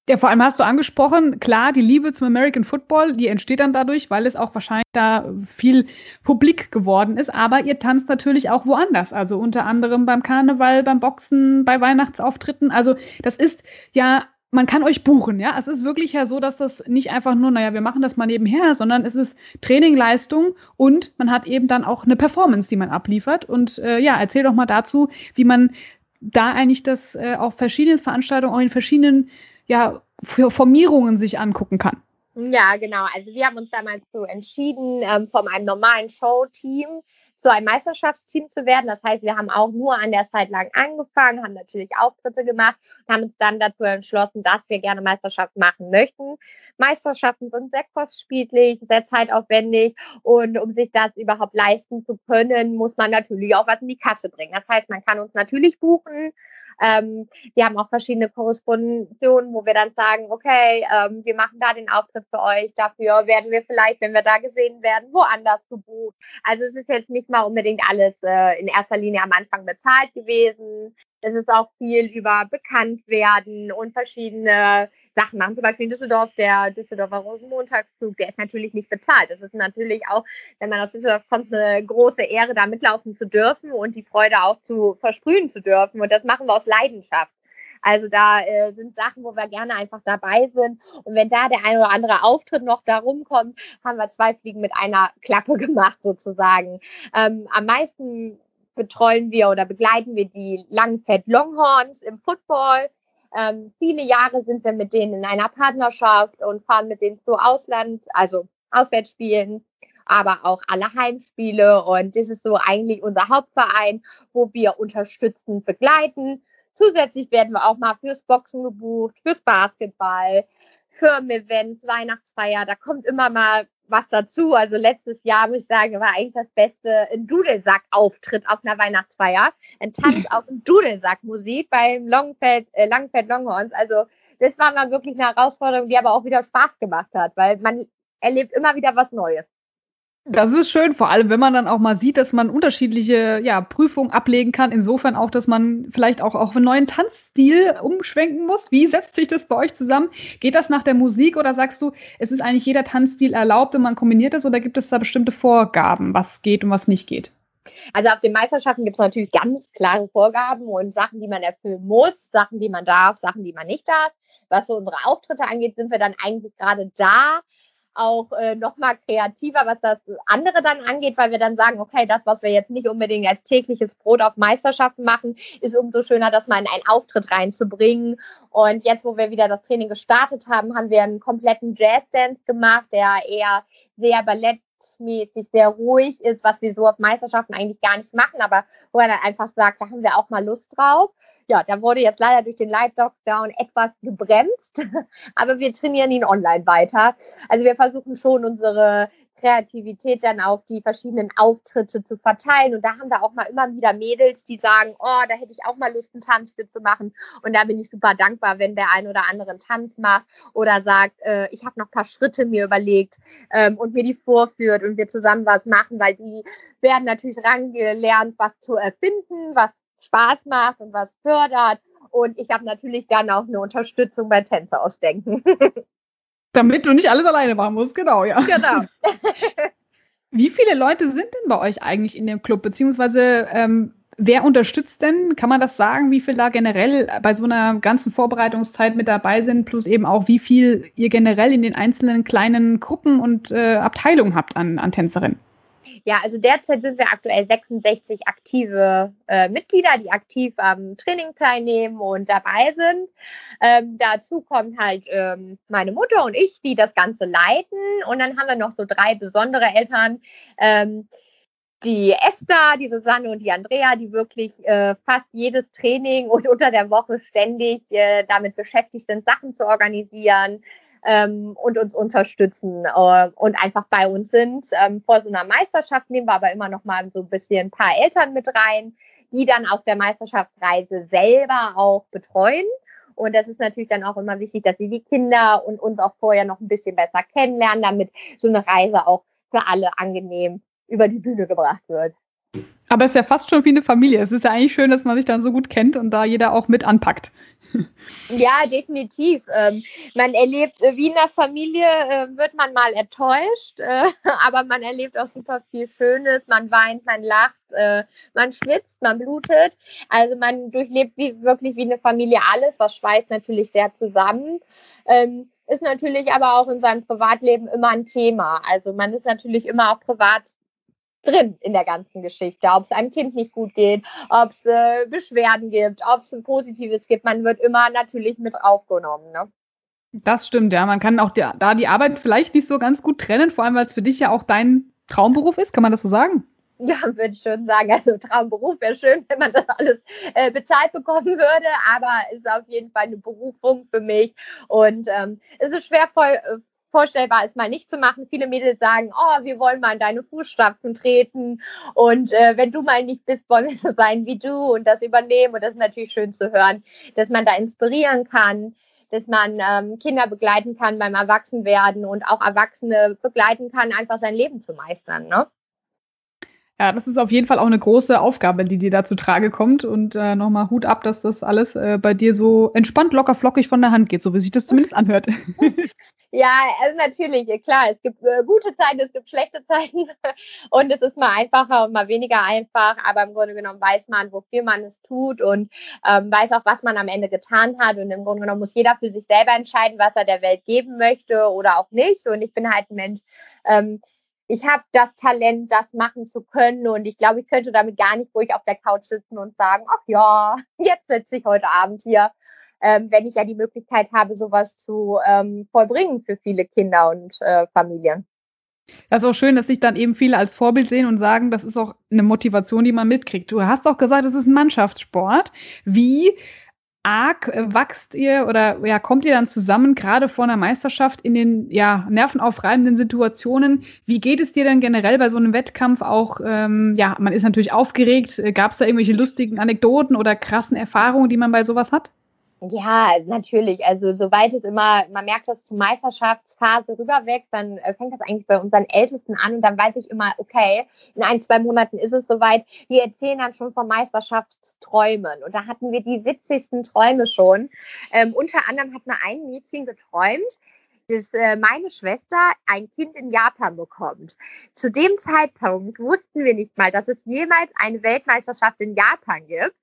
Ja, vor allem hast du angesprochen, klar, die Liebe zum American Football, die entsteht dann dadurch, weil es auch wahrscheinlich da viel publik geworden ist. Aber ihr tanzt natürlich auch woanders. Also unter anderem beim Karneval, beim Boxen, bei Weihnachtsauftritten. Also das ist ja man kann euch buchen, ja. Es ist wirklich ja so, dass das nicht einfach nur, naja, wir machen das mal nebenher, sondern es ist Training, Leistung und man hat eben dann auch eine Performance, die man abliefert. Und äh, ja, erzähl doch mal dazu, wie man da eigentlich das äh, auf verschiedenen Veranstaltungen, auch in verschiedenen ja, Formierungen sich angucken kann. Ja, genau. Also wir haben uns damals so entschieden, ähm, von einem normalen Show-Team zu einem Meisterschaftsteam zu werden. Das heißt, wir haben auch nur an der Zeit lang angefangen, haben natürlich Auftritte gemacht und haben uns dann dazu entschlossen, dass wir gerne Meisterschaft machen möchten. Meisterschaften sind sehr kostspielig, sehr zeitaufwendig und um sich das überhaupt leisten zu können, muss man natürlich auch was in die Kasse bringen. Das heißt, man kann uns natürlich buchen, ähm, wir haben auch verschiedene Korrespondentionen, wo wir dann sagen, okay, ähm, wir machen da den Auftritt für euch, dafür werden wir vielleicht, wenn wir da gesehen werden, woanders gebucht. Also es ist jetzt nicht mal unbedingt alles äh, in erster Linie am Anfang bezahlt gewesen. Es ist auch viel über Bekanntwerden und verschiedene Sachen machen. Zum Beispiel in Düsseldorf, der Düsseldorfer Rosenmontagszug, der ist natürlich nicht bezahlt. Das ist natürlich auch, wenn man aus Düsseldorf kommt, eine große Ehre, da mitlaufen zu dürfen und die Freude auch zu versprühen zu dürfen. Und das machen wir aus Leidenschaft. Also da äh, sind Sachen, wo wir gerne einfach dabei sind. Und wenn da der ein oder andere Auftritt noch da rumkommt, haben wir zwei Fliegen mit einer Klappe gemacht sozusagen. Ähm, am meisten betreuen wir oder begleiten wir die Langfett Longhorns im Football. Ähm, viele Jahre sind wir mit denen in einer Partnerschaft und fahren mit denen zu Ausland, also Auswärtsspielen, aber auch alle Heimspiele. Und das ist so eigentlich unser Hauptverein, wo wir unterstützend begleiten. Zusätzlich werden wir auch mal fürs Boxen gebucht, fürs Basketball, Firmen-Events, Weihnachtsfeier. Da kommt immer mal was dazu. Also letztes Jahr, muss ich sagen, war eigentlich das beste ein Dudelsack-Auftritt auf einer Weihnachtsfeier. Ein Tanz auf dem Dudelsack-Musik beim Longfeld, äh, Langfeld Longhorns. Also das war mal wirklich eine Herausforderung, die aber auch wieder Spaß gemacht hat, weil man erlebt immer wieder was Neues. Das ist schön, vor allem wenn man dann auch mal sieht, dass man unterschiedliche ja, Prüfungen ablegen kann. Insofern auch, dass man vielleicht auch auf einen neuen Tanzstil umschwenken muss. Wie setzt sich das bei euch zusammen? Geht das nach der Musik oder sagst du, es ist eigentlich jeder Tanzstil erlaubt, wenn man kombiniert ist oder gibt es da bestimmte Vorgaben, was geht und was nicht geht? Also auf den Meisterschaften gibt es natürlich ganz klare Vorgaben und Sachen, die man erfüllen muss, Sachen, die man darf, Sachen, die man nicht darf. Was so unsere Auftritte angeht, sind wir dann eigentlich gerade da, auch äh, nochmal kreativer, was das andere dann angeht, weil wir dann sagen, okay, das, was wir jetzt nicht unbedingt als tägliches Brot auf Meisterschaften machen, ist umso schöner, das mal in einen Auftritt reinzubringen. Und jetzt, wo wir wieder das Training gestartet haben, haben wir einen kompletten Jazz-Dance gemacht, der eher sehr Ballett mäßig sehr ruhig ist, was wir so auf Meisterschaften eigentlich gar nicht machen, aber wo er dann einfach sagt, da haben wir auch mal Lust drauf. Ja, da wurde jetzt leider durch den Light Lockdown etwas gebremst, aber wir trainieren ihn online weiter. Also wir versuchen schon unsere Kreativität dann auf die verschiedenen Auftritte zu verteilen. Und da haben wir auch mal immer wieder Mädels, die sagen, oh, da hätte ich auch mal Lust, einen Tanz für zu machen. Und da bin ich super dankbar, wenn der ein oder andere einen Tanz macht oder sagt, äh, ich habe noch ein paar Schritte mir überlegt ähm, und mir die vorführt und wir zusammen was machen, weil die werden natürlich rangelernt, was zu erfinden, was Spaß macht und was fördert. Und ich habe natürlich dann auch eine Unterstützung bei Tänze ausdenken. Damit du nicht alles alleine machen musst, genau, ja. Genau. Wie viele Leute sind denn bei euch eigentlich in dem Club? Beziehungsweise ähm, wer unterstützt denn? Kann man das sagen, wie viel da generell bei so einer ganzen Vorbereitungszeit mit dabei sind, plus eben auch wie viel ihr generell in den einzelnen kleinen Gruppen und äh, Abteilungen habt an, an Tänzerinnen? Ja, also derzeit sind wir aktuell 66 aktive äh, Mitglieder, die aktiv am Training teilnehmen und dabei sind. Ähm, dazu kommt halt ähm, meine Mutter und ich, die das Ganze leiten. Und dann haben wir noch so drei besondere Eltern. Ähm, die Esther, die Susanne und die Andrea, die wirklich äh, fast jedes Training und unter der Woche ständig äh, damit beschäftigt sind, Sachen zu organisieren, ähm, und uns unterstützen äh, und einfach bei uns sind. Ähm, vor so einer Meisterschaft nehmen wir aber immer noch mal so ein bisschen ein paar Eltern mit rein, die dann auf der Meisterschaftsreise selber auch betreuen. Und das ist natürlich dann auch immer wichtig, dass sie die Kinder und uns auch vorher noch ein bisschen besser kennenlernen, damit so eine Reise auch für alle angenehm über die Bühne gebracht wird. Aber es ist ja fast schon wie eine Familie. Es ist ja eigentlich schön, dass man sich dann so gut kennt und da jeder auch mit anpackt. Ja, definitiv. Ähm, man erlebt, äh, wie in der Familie äh, wird man mal enttäuscht, äh, aber man erlebt auch super viel Schönes. Man weint, man lacht, äh, man schwitzt, man blutet. Also man durchlebt wie, wirklich wie eine Familie alles, was schweißt natürlich sehr zusammen. Ähm, ist natürlich aber auch in seinem Privatleben immer ein Thema. Also man ist natürlich immer auch privat drin in der ganzen Geschichte. Ob es einem Kind nicht gut geht, ob es äh, Beschwerden gibt, ob es ein Positives gibt, man wird immer natürlich mit aufgenommen. Ne? Das stimmt, ja. Man kann auch die, da die Arbeit vielleicht nicht so ganz gut trennen, vor allem weil es für dich ja auch dein Traumberuf ist. Kann man das so sagen? Ja, würde ich schon sagen. Also Traumberuf wäre schön, wenn man das alles äh, bezahlt bekommen würde, aber es ist auf jeden Fall eine Berufung für mich. Und ähm, es ist schwer voll, äh, vorstellbar ist, mal nicht zu machen. Viele Mädels sagen, oh, wir wollen mal in deine Fußstapfen treten und äh, wenn du mal nicht bist, wollen wir so sein wie du und das übernehmen. Und das ist natürlich schön zu hören, dass man da inspirieren kann, dass man ähm, Kinder begleiten kann beim Erwachsenwerden und auch Erwachsene begleiten kann, einfach sein Leben zu meistern. Ne? Ja, das ist auf jeden Fall auch eine große Aufgabe, die dir da zu Trage kommt. Und äh, nochmal Hut ab, dass das alles äh, bei dir so entspannt, locker, flockig von der Hand geht, so wie sich das zumindest anhört. Ja, also natürlich, klar, es gibt äh, gute Zeiten, es gibt schlechte Zeiten und es ist mal einfacher und mal weniger einfach, aber im Grunde genommen weiß man, wofür man es tut und ähm, weiß auch, was man am Ende getan hat und im Grunde genommen muss jeder für sich selber entscheiden, was er der Welt geben möchte oder auch nicht und ich bin halt ein Mensch, ähm, ich habe das Talent, das machen zu können und ich glaube, ich könnte damit gar nicht ruhig auf der Couch sitzen und sagen, ach ja, jetzt sitze ich heute Abend hier ähm, wenn ich ja die Möglichkeit habe, sowas zu ähm, vollbringen für viele Kinder und äh, Familien. Das ist auch schön, dass sich dann eben viele als Vorbild sehen und sagen, das ist auch eine Motivation, die man mitkriegt. Du hast auch gesagt, es ist ein Mannschaftssport. Wie arg äh, wachst ihr oder ja, kommt ihr dann zusammen, gerade vor einer Meisterschaft, in den ja, nervenaufreibenden Situationen? Wie geht es dir denn generell bei so einem Wettkampf auch? Ähm, ja, man ist natürlich aufgeregt. Gab es da irgendwelche lustigen Anekdoten oder krassen Erfahrungen, die man bei sowas hat? Ja, natürlich. Also soweit es immer, man merkt, dass zur Meisterschaftsphase rüberwächst, dann äh, fängt das eigentlich bei unseren Ältesten an und dann weiß ich immer, okay, in ein, zwei Monaten ist es soweit. Wir erzählen dann schon von Meisterschaftsträumen und da hatten wir die witzigsten Träume schon. Ähm, unter anderem hat mir ein Mädchen geträumt, dass äh, meine Schwester ein Kind in Japan bekommt. Zu dem Zeitpunkt wussten wir nicht mal, dass es jemals eine Weltmeisterschaft in Japan gibt.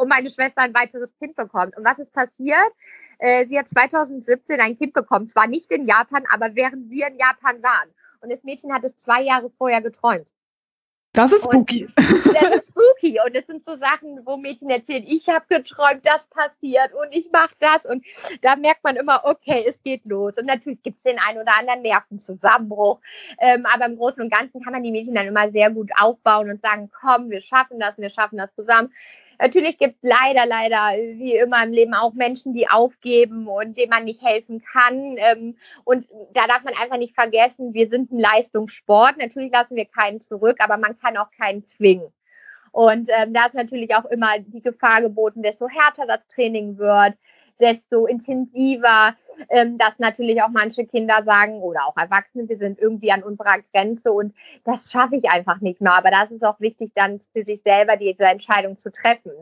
Und meine Schwester ein weiteres Kind bekommt. Und was ist passiert? Äh, sie hat 2017 ein Kind bekommen, zwar nicht in Japan, aber während wir in Japan waren. Und das Mädchen hat es zwei Jahre vorher geträumt. Das ist spooky. Und das ist spooky. Und es sind so Sachen, wo Mädchen erzählen, ich habe geträumt, das passiert und ich mache das. Und da merkt man immer, okay, es geht los. Und natürlich gibt es den einen oder anderen Nervenzusammenbruch. Ähm, aber im Großen und Ganzen kann man die Mädchen dann immer sehr gut aufbauen und sagen, komm, wir schaffen das, wir schaffen das zusammen. Natürlich gibt es leider, leider, wie immer im Leben auch Menschen, die aufgeben und denen man nicht helfen kann. Ähm, und da darf man einfach nicht vergessen, wir sind ein Leistungssport. Natürlich lassen wir keinen zurück, aber man kann auch keinen zwingen. Und ähm, da ist natürlich auch immer die Gefahr geboten, desto härter das Training wird, desto intensiver, ähm, dass natürlich auch manche Kinder sagen oder auch Erwachsene, wir sind irgendwie an unserer Grenze und das schaffe ich einfach nicht mehr. Aber das ist auch wichtig, dann für sich selber diese Entscheidung zu treffen.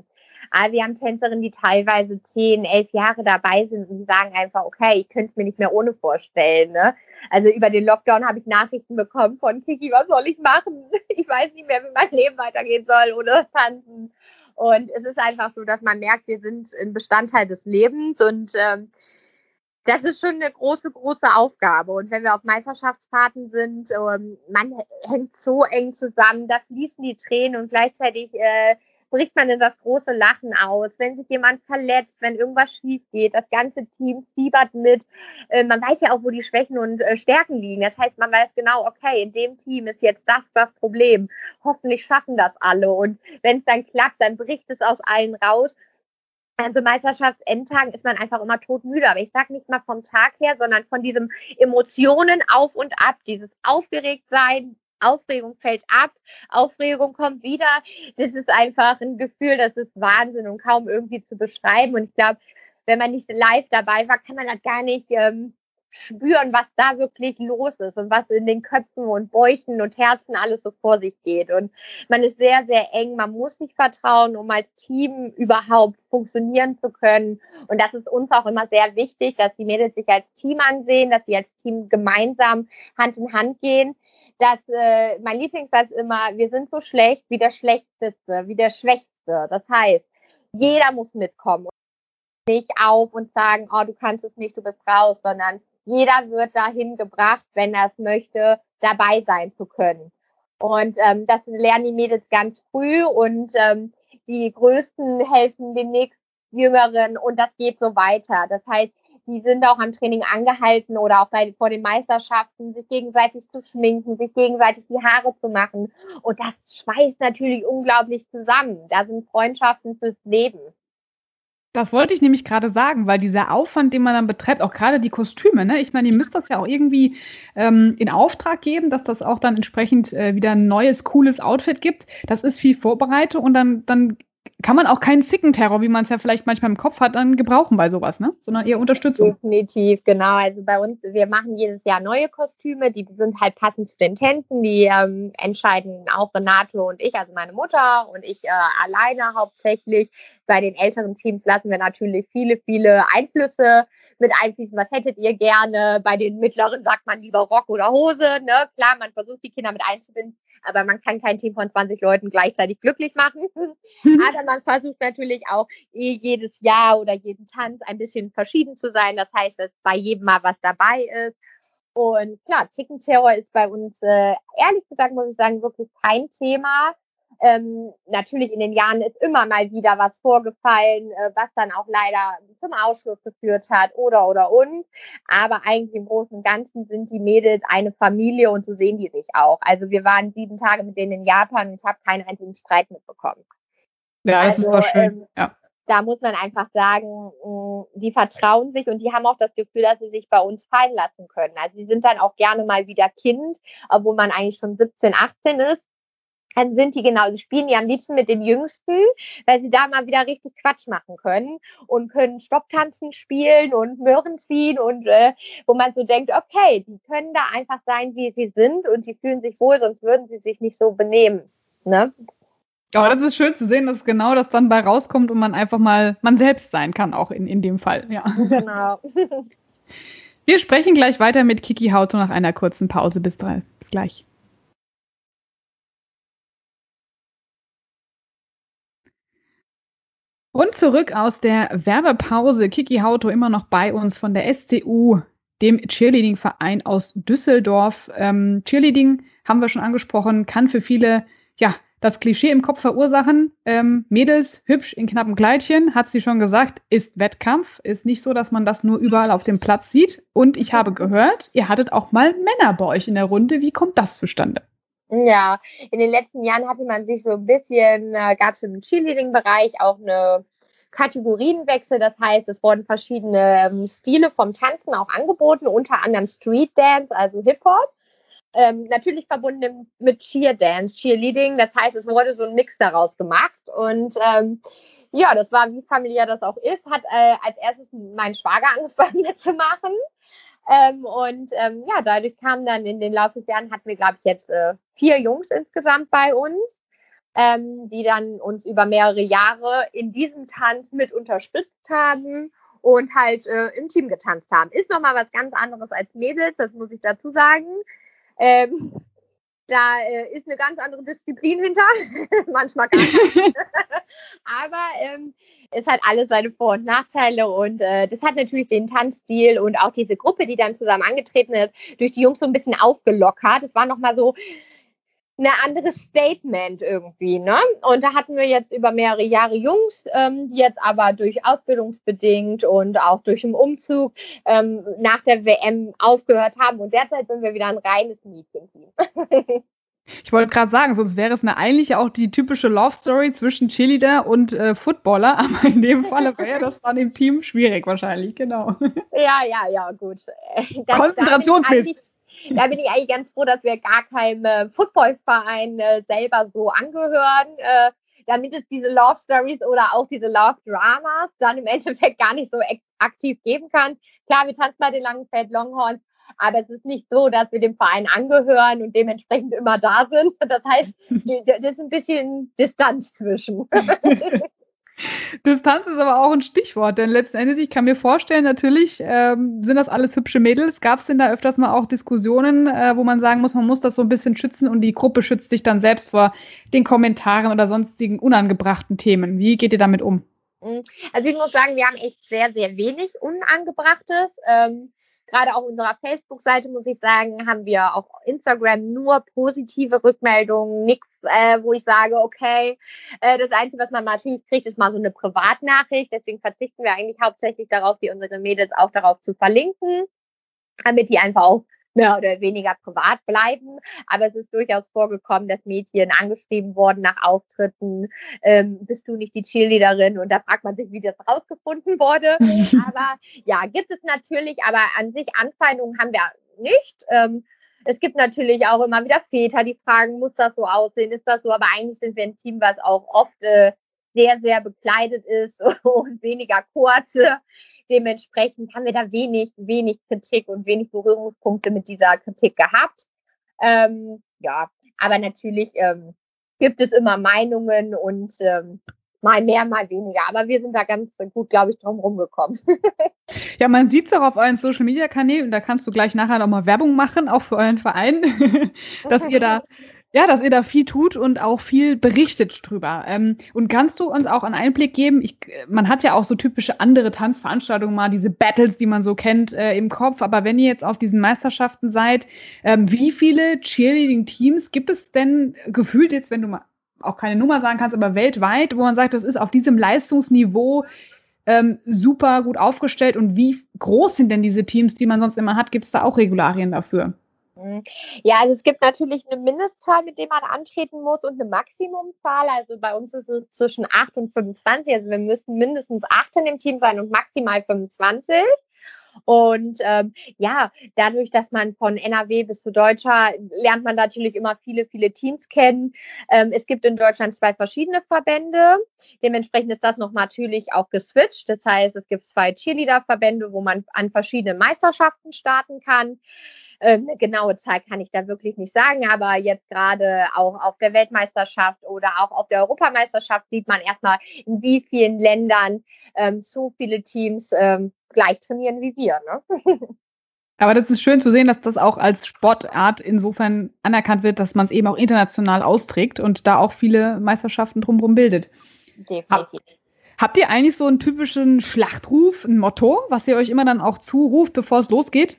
Aber wir haben Tänzerinnen, die teilweise zehn, elf Jahre dabei sind und sagen einfach, okay, ich könnte es mir nicht mehr ohne vorstellen. Ne? Also über den Lockdown habe ich Nachrichten bekommen von Kiki, was soll ich machen? Ich weiß nicht mehr, wie mein Leben weitergehen soll ohne Tanzen. Und es ist einfach so, dass man merkt, wir sind ein Bestandteil des Lebens und ähm, das ist schon eine große, große Aufgabe. Und wenn wir auf Meisterschaftsfahrten sind, ähm, man hängt so eng zusammen, da fließen die Tränen und gleichzeitig äh, bricht man in das große Lachen aus, wenn sich jemand verletzt, wenn irgendwas schief geht. Das ganze Team fiebert mit. Äh, man weiß ja auch, wo die Schwächen und äh, Stärken liegen. Das heißt, man weiß genau, okay, in dem Team ist jetzt das das Problem. Hoffentlich schaffen das alle. Und wenn es dann klappt, dann bricht es aus allen raus. Also Meisterschaftsendtagen ist man einfach immer todmüde. Aber ich sage nicht mal vom Tag her, sondern von diesem Emotionen auf und ab, dieses Aufgeregtsein, Aufregung fällt ab, Aufregung kommt wieder. Das ist einfach ein Gefühl, das ist Wahnsinn und kaum irgendwie zu beschreiben. Und ich glaube, wenn man nicht live dabei war, kann man das gar nicht ähm, spüren, was da wirklich los ist und was in den Köpfen und Bäuchen und Herzen alles so vor sich geht. Und man ist sehr, sehr eng. Man muss sich vertrauen, um als Team überhaupt funktionieren zu können. Und das ist uns auch immer sehr wichtig, dass die Mädels sich als Team ansehen, dass sie als Team gemeinsam Hand in Hand gehen dass äh, mein Lieblingssatz immer, wir sind so schlecht wie der Schlechteste, wie der Schwächste. Das heißt, jeder muss mitkommen und nicht auf und sagen, oh, du kannst es nicht, du bist raus, sondern jeder wird dahin gebracht, wenn er es möchte, dabei sein zu können. Und ähm, das lernen die Mädels ganz früh und ähm, die Größten helfen den nächsten Jüngeren und das geht so weiter. Das heißt, die sind auch am Training angehalten oder auch bei, vor den Meisterschaften, sich gegenseitig zu schminken, sich gegenseitig die Haare zu machen. Und das schweißt natürlich unglaublich zusammen. Da sind Freundschaften fürs Leben. Das wollte ich nämlich gerade sagen, weil dieser Aufwand, den man dann betreibt, auch gerade die Kostüme, ne? ich meine, ihr müsst das ja auch irgendwie ähm, in Auftrag geben, dass das auch dann entsprechend äh, wieder ein neues, cooles Outfit gibt. Das ist viel Vorbereitung und dann, dann kann man auch keinen Zickenterror, wie man es ja vielleicht manchmal im Kopf hat, dann gebrauchen bei sowas, ne? Sondern eher Unterstützung. Definitiv, genau. Also bei uns, wir machen jedes Jahr neue Kostüme, die sind halt passend zu den Tänzen. Die ähm, entscheiden auch Renato und ich, also meine Mutter und ich äh, alleine hauptsächlich. Bei den älteren Teams lassen wir natürlich viele, viele Einflüsse mit einfließen. Was hättet ihr gerne? Bei den mittleren sagt man lieber Rock oder Hose. Ne? Klar, man versucht die Kinder mit einzubinden, aber man kann kein Team von 20 Leuten gleichzeitig glücklich machen. aber man versucht natürlich auch eh jedes Jahr oder jeden Tanz ein bisschen verschieden zu sein. Das heißt, dass bei jedem mal was dabei ist. Und klar, Zickenterror ist bei uns, äh, ehrlich gesagt, muss ich sagen, wirklich kein Thema. Ähm, natürlich in den Jahren ist immer mal wieder was vorgefallen, äh, was dann auch leider zum Ausschluss geführt hat oder oder und. Aber eigentlich im Großen und Ganzen sind die Mädels eine Familie und so sehen die sich auch. Also wir waren sieben Tage mit denen in Japan und ich habe keinen einzigen Streit mitbekommen. Ja, das also, ist schön. Ähm, ja. Da muss man einfach sagen, mh, die vertrauen sich und die haben auch das Gefühl, dass sie sich bei uns fallen lassen können. Also die sind dann auch gerne mal wieder Kind, obwohl man eigentlich schon 17, 18 ist dann sind die genau, sie spielen die am liebsten mit den Jüngsten, weil sie da mal wieder richtig Quatsch machen können und können Stopptanzen spielen und Möhren ziehen und äh, wo man so denkt, okay, die können da einfach sein, wie sie sind und sie fühlen sich wohl, sonst würden sie sich nicht so benehmen. Ne? Aber das ist schön zu sehen, dass genau das dann bei rauskommt und man einfach mal man selbst sein kann, auch in, in dem Fall. Ja. Genau. Wir sprechen gleich weiter mit Kiki Hauto nach einer kurzen Pause. Bis gleich. Und zurück aus der Werbepause. Kiki Hauto immer noch bei uns von der STU, dem Cheerleading-Verein aus Düsseldorf. Ähm, Cheerleading haben wir schon angesprochen, kann für viele ja das Klischee im Kopf verursachen. Ähm, Mädels hübsch in knappen Kleidchen, hat sie schon gesagt, ist Wettkampf. Ist nicht so, dass man das nur überall auf dem Platz sieht. Und ich habe gehört, ihr hattet auch mal Männer bei euch in der Runde. Wie kommt das zustande? Ja, in den letzten Jahren hatte man sich so ein bisschen, äh, gab es im Cheerleading-Bereich auch eine Kategorienwechsel. Das heißt, es wurden verschiedene ähm, Stile vom Tanzen auch angeboten, unter anderem Street Dance, also Hip-Hop. Ähm, natürlich verbunden mit Cheer Dance, Cheerleading. Das heißt, es wurde so ein Mix daraus gemacht. Und ähm, ja, das war, wie familiär das auch ist, hat äh, als erstes mein Schwager angefangen mitzumachen. Ähm, und ähm, ja, dadurch kam dann in den Laufe des Jahren, hatten wir, glaube ich, jetzt äh, vier Jungs insgesamt bei uns, ähm, die dann uns über mehrere Jahre in diesem Tanz mit unterstützt haben und halt äh, im Team getanzt haben. Ist nochmal was ganz anderes als Mädels, das muss ich dazu sagen. Da äh, ist eine ganz andere Disziplin hinter, manchmal gar nicht. Aber ähm, es hat alles seine Vor- und Nachteile und äh, das hat natürlich den Tanzstil und auch diese Gruppe, die dann zusammen angetreten ist, durch die Jungs so ein bisschen aufgelockert. Es war nochmal so, ein anderes Statement irgendwie. Ne? Und da hatten wir jetzt über mehrere Jahre Jungs, ähm, die jetzt aber durch ausbildungsbedingt und auch durch den Umzug ähm, nach der WM aufgehört haben. Und derzeit sind wir wieder ein reines Mädchenteam. Ich wollte gerade sagen, sonst wäre es eine eigentlich auch die typische Love Story zwischen Cheerleader und äh, Footballer, aber in dem Fall wäre das dann im Team schwierig wahrscheinlich, genau. Ja, ja, ja, gut. Konzentrationsmäßig da bin ich eigentlich ganz froh, dass wir gar keinem äh, Footballverein äh, selber so angehören, äh, damit es diese Love Stories oder auch diese Love Dramas dann im Endeffekt gar nicht so aktiv geben kann. Klar, wir tanzen bei den Langenfeld Longhorns, aber es ist nicht so, dass wir dem Verein angehören und dementsprechend immer da sind. Das heißt, das ist ein bisschen Distanz zwischen. Distanz ist aber auch ein Stichwort, denn letzten Endes, ich kann mir vorstellen, natürlich ähm, sind das alles hübsche Mädels. Gab es denn da öfters mal auch Diskussionen, äh, wo man sagen muss, man muss das so ein bisschen schützen und die Gruppe schützt sich dann selbst vor den Kommentaren oder sonstigen unangebrachten Themen? Wie geht ihr damit um? Mhm. Also ich muss sagen, wir haben echt sehr, sehr wenig Unangebrachtes. Ähm, gerade auf unserer Facebook-Seite, muss ich sagen, haben wir auf Instagram nur positive Rückmeldungen, nichts, äh, wo ich sage, okay, äh, das Einzige, was man natürlich kriegt, ist mal so eine Privatnachricht. Deswegen verzichten wir eigentlich hauptsächlich darauf, die unsere Mädels auch darauf zu verlinken, damit die einfach auch mehr oder weniger privat bleiben. Aber es ist durchaus vorgekommen, dass Mädchen angeschrieben wurden nach Auftritten, ähm, bist du nicht die Cheerleaderin? Und da fragt man sich, wie das rausgefunden wurde. aber ja, gibt es natürlich, aber an sich Anfeindungen haben wir nicht. Ähm, es gibt natürlich auch immer wieder Väter, die fragen, muss das so aussehen, ist das so? Aber eigentlich sind wir ein Team, was auch oft äh, sehr, sehr bekleidet ist und weniger kurze. Dementsprechend haben wir da wenig, wenig Kritik und wenig Berührungspunkte mit dieser Kritik gehabt. Ähm, ja, aber natürlich ähm, gibt es immer Meinungen und ähm, mal mehr, mal weniger. Aber wir sind da ganz gut, glaube ich, drum rumgekommen. ja, man sieht es auch auf euren Social Media Kanälen, da kannst du gleich nachher nochmal Werbung machen, auch für euren Verein, dass ihr da ja, dass ihr da viel tut und auch viel berichtet drüber. Ähm, und kannst du uns auch einen Einblick geben? Ich, man hat ja auch so typische andere Tanzveranstaltungen mal, diese Battles, die man so kennt, äh, im Kopf. Aber wenn ihr jetzt auf diesen Meisterschaften seid, ähm, wie viele Cheerleading-Teams gibt es denn gefühlt jetzt, wenn du mal auch keine Nummer sagen kannst, aber weltweit, wo man sagt, das ist auf diesem Leistungsniveau ähm, super gut aufgestellt und wie groß sind denn diese Teams, die man sonst immer hat? Gibt es da auch Regularien dafür? Mhm. Ja, also es gibt natürlich eine Mindestzahl, mit der man antreten muss und eine Maximumzahl. Also bei uns ist es zwischen 8 und 25. Also wir müssen mindestens 8 in dem Team sein und maximal 25. Und ähm, ja, dadurch, dass man von NRW bis zu Deutscher lernt man natürlich immer viele, viele Teams kennen. Ähm, es gibt in Deutschland zwei verschiedene Verbände. Dementsprechend ist das noch natürlich auch geswitcht. Das heißt, es gibt zwei Cheerleader-Verbände, wo man an verschiedenen Meisterschaften starten kann. Ähm, eine genaue Zahl kann ich da wirklich nicht sagen, aber jetzt gerade auch auf der Weltmeisterschaft oder auch auf der Europameisterschaft sieht man erstmal, in wie vielen Ländern ähm, so viele Teams ähm, gleich trainieren wie wir. Ne? Aber das ist schön zu sehen, dass das auch als Sportart insofern anerkannt wird, dass man es eben auch international austrägt und da auch viele Meisterschaften drumherum bildet. Definitiv. Habt ihr eigentlich so einen typischen Schlachtruf, ein Motto, was ihr euch immer dann auch zuruft, bevor es losgeht?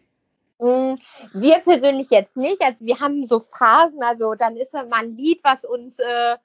Mm, wir persönlich jetzt nicht. Also wir haben so Phasen, also dann ist mal ein Lied, was uns äh,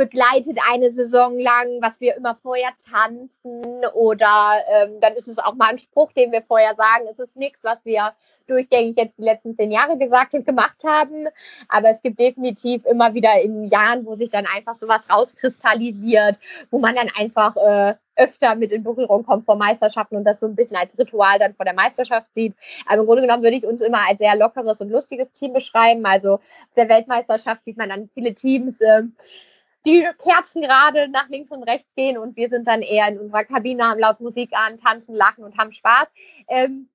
begleitet eine Saison lang, was wir immer vorher tanzen oder ähm, dann ist es auch mal ein Spruch, den wir vorher sagen. Es ist nichts, was wir durchgängig jetzt die letzten zehn Jahre gesagt und gemacht haben, aber es gibt definitiv immer wieder in Jahren, wo sich dann einfach sowas rauskristallisiert, wo man dann einfach äh, öfter mit in Berührung kommt vor Meisterschaften und das so ein bisschen als Ritual dann vor der Meisterschaft sieht. Aber im Grunde genommen würde ich uns immer als sehr lockeres und lustiges Team beschreiben. Also auf der Weltmeisterschaft sieht man dann viele Teams. Äh, die Kerzen gerade nach links und rechts gehen und wir sind dann eher in unserer Kabine, haben laut Musik an, tanzen, lachen und haben Spaß. Ähm,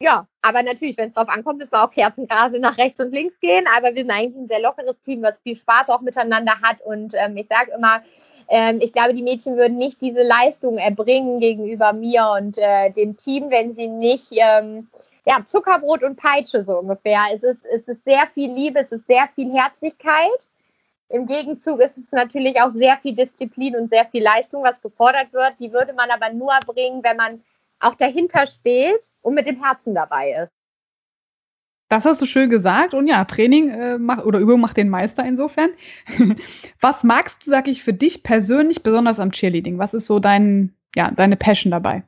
ja, aber natürlich, wenn es drauf ankommt, müssen wir auch Kerzen gerade nach rechts und links gehen. Aber wir sind eigentlich ein sehr lockeres Team, was viel Spaß auch miteinander hat. Und ähm, ich sage immer, ähm, ich glaube, die Mädchen würden nicht diese Leistung erbringen gegenüber mir und äh, dem Team, wenn sie nicht ähm, ja, Zuckerbrot und Peitsche so ungefähr. Es ist, es ist sehr viel Liebe, es ist sehr viel Herzlichkeit. Im Gegenzug ist es natürlich auch sehr viel Disziplin und sehr viel Leistung, was gefordert wird. Die würde man aber nur bringen, wenn man auch dahinter steht und mit dem Herzen dabei ist. Das hast du schön gesagt. Und ja, Training äh, macht, oder Übung macht den Meister insofern. was magst du, sag ich, für dich persönlich besonders am Cheerleading? Was ist so dein, ja, deine Passion dabei?